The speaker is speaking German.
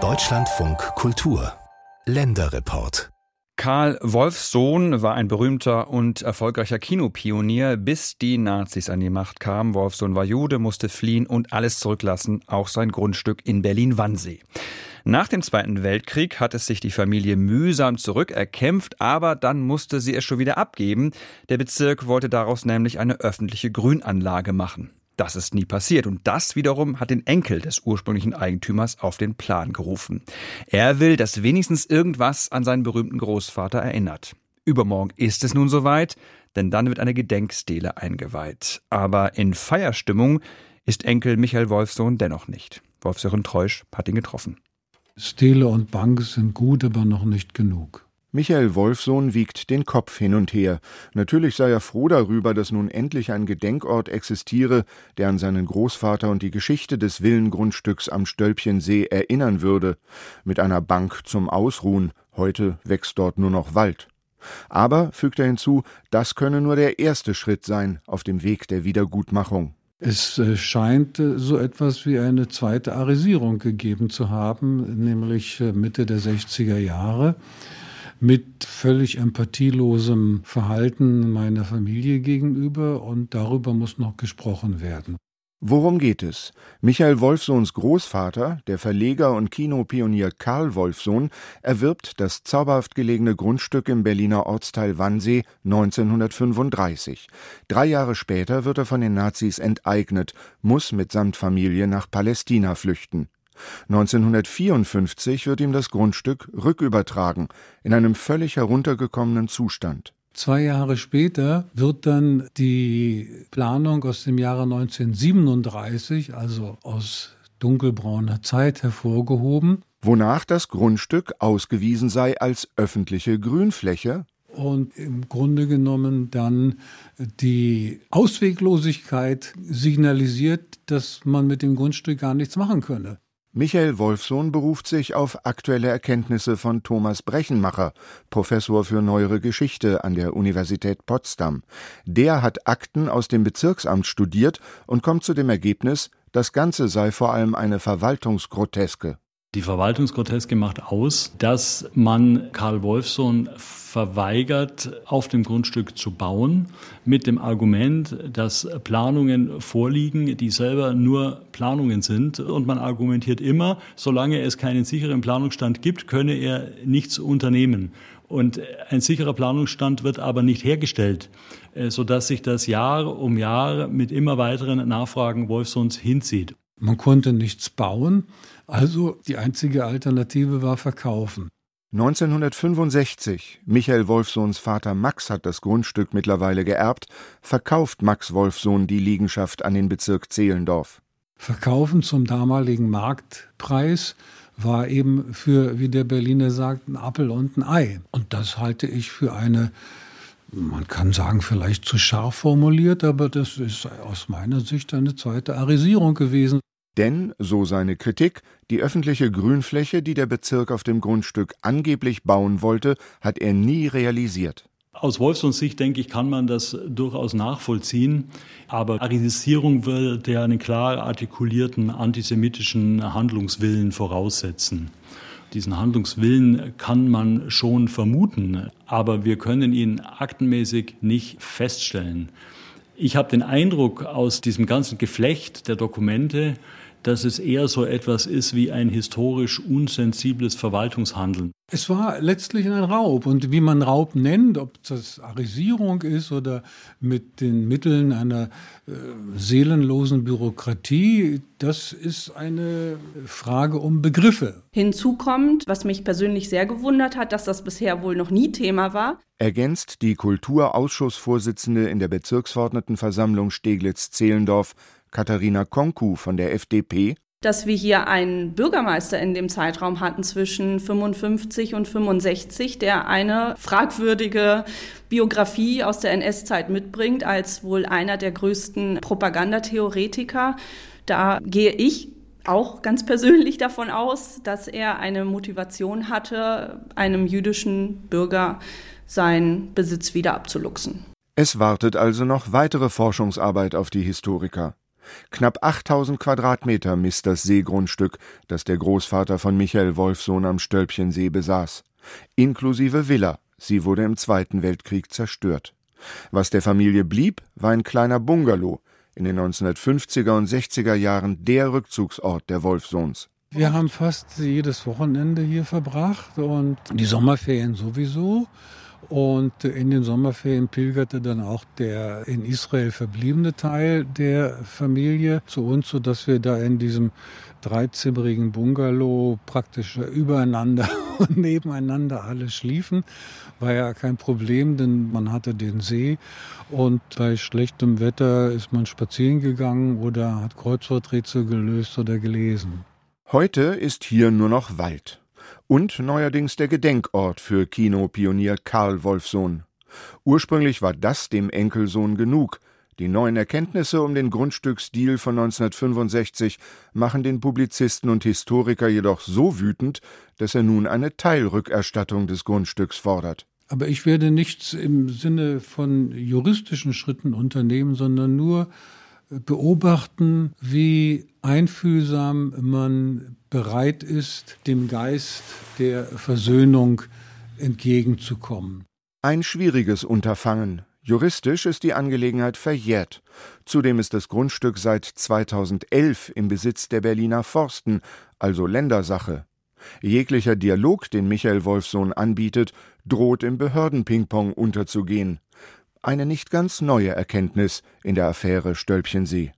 Deutschlandfunk Kultur Länderreport Karl Wolfsohn war ein berühmter und erfolgreicher Kinopionier, bis die Nazis an die Macht kamen. Wolfsohn war Jude, musste fliehen und alles zurücklassen, auch sein Grundstück in Berlin-Wannsee. Nach dem Zweiten Weltkrieg hat es sich die Familie mühsam zurückerkämpft, aber dann musste sie es schon wieder abgeben. Der Bezirk wollte daraus nämlich eine öffentliche Grünanlage machen. Das ist nie passiert und das wiederum hat den Enkel des ursprünglichen Eigentümers auf den Plan gerufen. Er will, dass wenigstens irgendwas an seinen berühmten Großvater erinnert. Übermorgen ist es nun soweit, denn dann wird eine Gedenkstele eingeweiht. Aber in Feierstimmung ist Enkel Michael Wolfsohn dennoch nicht. Wolfsören Treusch hat ihn getroffen. Stele und Bank sind gut, aber noch nicht genug. Michael Wolfsohn wiegt den Kopf hin und her. Natürlich sei er froh darüber, dass nun endlich ein Gedenkort existiere, der an seinen Großvater und die Geschichte des Villengrundstücks am Stölpchensee erinnern würde. Mit einer Bank zum Ausruhen. Heute wächst dort nur noch Wald. Aber, fügt er hinzu, das könne nur der erste Schritt sein auf dem Weg der Wiedergutmachung. Es äh, scheint äh, so etwas wie eine zweite Arisierung gegeben zu haben, nämlich äh, Mitte der 60er Jahre mit völlig empathielosem Verhalten meiner Familie gegenüber und darüber muss noch gesprochen werden. Worum geht es? Michael Wolfsohns Großvater, der Verleger und Kinopionier Karl Wolfsohn, erwirbt das zauberhaft gelegene Grundstück im Berliner Ortsteil Wannsee 1935. Drei Jahre später wird er von den Nazis enteignet, muss mitsamt Familie nach Palästina flüchten. 1954 wird ihm das Grundstück rückübertragen, in einem völlig heruntergekommenen Zustand. Zwei Jahre später wird dann die Planung aus dem Jahre 1937, also aus dunkelbrauner Zeit, hervorgehoben. Wonach das Grundstück ausgewiesen sei als öffentliche Grünfläche und im Grunde genommen dann die Ausweglosigkeit signalisiert, dass man mit dem Grundstück gar nichts machen könne. Michael Wolfsohn beruft sich auf aktuelle Erkenntnisse von Thomas Brechenmacher, Professor für Neuere Geschichte an der Universität Potsdam. Der hat Akten aus dem Bezirksamt studiert und kommt zu dem Ergebnis, das Ganze sei vor allem eine Verwaltungsgroteske. Die Verwaltungsgroteske macht aus, dass man Karl Wolfsohn verweigert, auf dem Grundstück zu bauen, mit dem Argument, dass Planungen vorliegen, die selber nur Planungen sind. Und man argumentiert immer, solange es keinen sicheren Planungsstand gibt, könne er nichts unternehmen. Und ein sicherer Planungsstand wird aber nicht hergestellt, äh, sodass sich das Jahr um Jahr mit immer weiteren Nachfragen Wolfsons hinzieht. Man konnte nichts bauen, also die einzige Alternative war verkaufen. 1965, Michael Wolfsohns Vater Max hat das Grundstück mittlerweile geerbt, verkauft Max Wolfsohn die Liegenschaft an den Bezirk Zehlendorf. Verkaufen zum damaligen Marktpreis war eben für, wie der Berliner sagt, ein Appel und ein Ei. Und das halte ich für eine, man kann sagen, vielleicht zu scharf formuliert, aber das ist aus meiner Sicht eine zweite Arisierung gewesen. Denn, so seine Kritik, die öffentliche Grünfläche, die der Bezirk auf dem Grundstück angeblich bauen wollte, hat er nie realisiert. Aus Wolfsons Sicht, denke ich, kann man das durchaus nachvollziehen. Aber Arisierung würde ja einen klar artikulierten antisemitischen Handlungswillen voraussetzen. Diesen Handlungswillen kann man schon vermuten, aber wir können ihn aktenmäßig nicht feststellen. Ich habe den Eindruck aus diesem ganzen Geflecht der Dokumente, dass es eher so etwas ist wie ein historisch unsensibles Verwaltungshandeln. Es war letztlich ein Raub. Und wie man Raub nennt, ob das Arisierung ist oder mit den Mitteln einer äh, seelenlosen Bürokratie, das ist eine Frage um Begriffe. Hinzu kommt, was mich persönlich sehr gewundert hat, dass das bisher wohl noch nie Thema war. Ergänzt die Kulturausschussvorsitzende in der Bezirksverordnetenversammlung Steglitz-Zehlendorf Katharina Konku von der FDP, dass wir hier einen Bürgermeister in dem Zeitraum hatten zwischen 55 und 65, der eine fragwürdige Biografie aus der NS-Zeit mitbringt als wohl einer der größten Propagandatheoretiker. Da gehe ich auch ganz persönlich davon aus, dass er eine Motivation hatte, einem jüdischen Bürger seinen Besitz wieder abzuluxen. Es wartet also noch weitere Forschungsarbeit auf die Historiker. Knapp 8000 Quadratmeter misst das Seegrundstück, das der Großvater von Michael Wolfsohn am Stölpchensee besaß. Inklusive Villa. Sie wurde im Zweiten Weltkrieg zerstört. Was der Familie blieb, war ein kleiner Bungalow, in den 1950er und 60er Jahren der Rückzugsort der Wolfsohns. Wir haben fast jedes Wochenende hier verbracht und die Sommerferien sowieso. Und in den Sommerferien pilgerte dann auch der in Israel verbliebene Teil der Familie zu uns, sodass wir da in diesem dreizimmerigen Bungalow praktisch übereinander und nebeneinander alle schliefen. War ja kein Problem, denn man hatte den See und bei schlechtem Wetter ist man spazieren gegangen oder hat Kreuzworträtsel gelöst oder gelesen. Heute ist hier nur noch Wald und neuerdings der Gedenkort für Kinopionier Karl Wolfsohn. Ursprünglich war das dem Enkelsohn genug. Die neuen Erkenntnisse um den Grundstücksdeal von 1965 machen den Publizisten und Historiker jedoch so wütend, dass er nun eine Teilrückerstattung des Grundstücks fordert. Aber ich werde nichts im Sinne von juristischen Schritten unternehmen, sondern nur beobachten, wie einfühlsam man bereit ist, dem Geist der Versöhnung entgegenzukommen. Ein schwieriges Unterfangen. Juristisch ist die Angelegenheit verjährt. Zudem ist das Grundstück seit 2011 im Besitz der Berliner Forsten, also Ländersache. Jeglicher Dialog, den Michael Wolfsohn anbietet, droht im Behördenpingpong unterzugehen. Eine nicht ganz neue Erkenntnis in der Affäre Stölpchensee.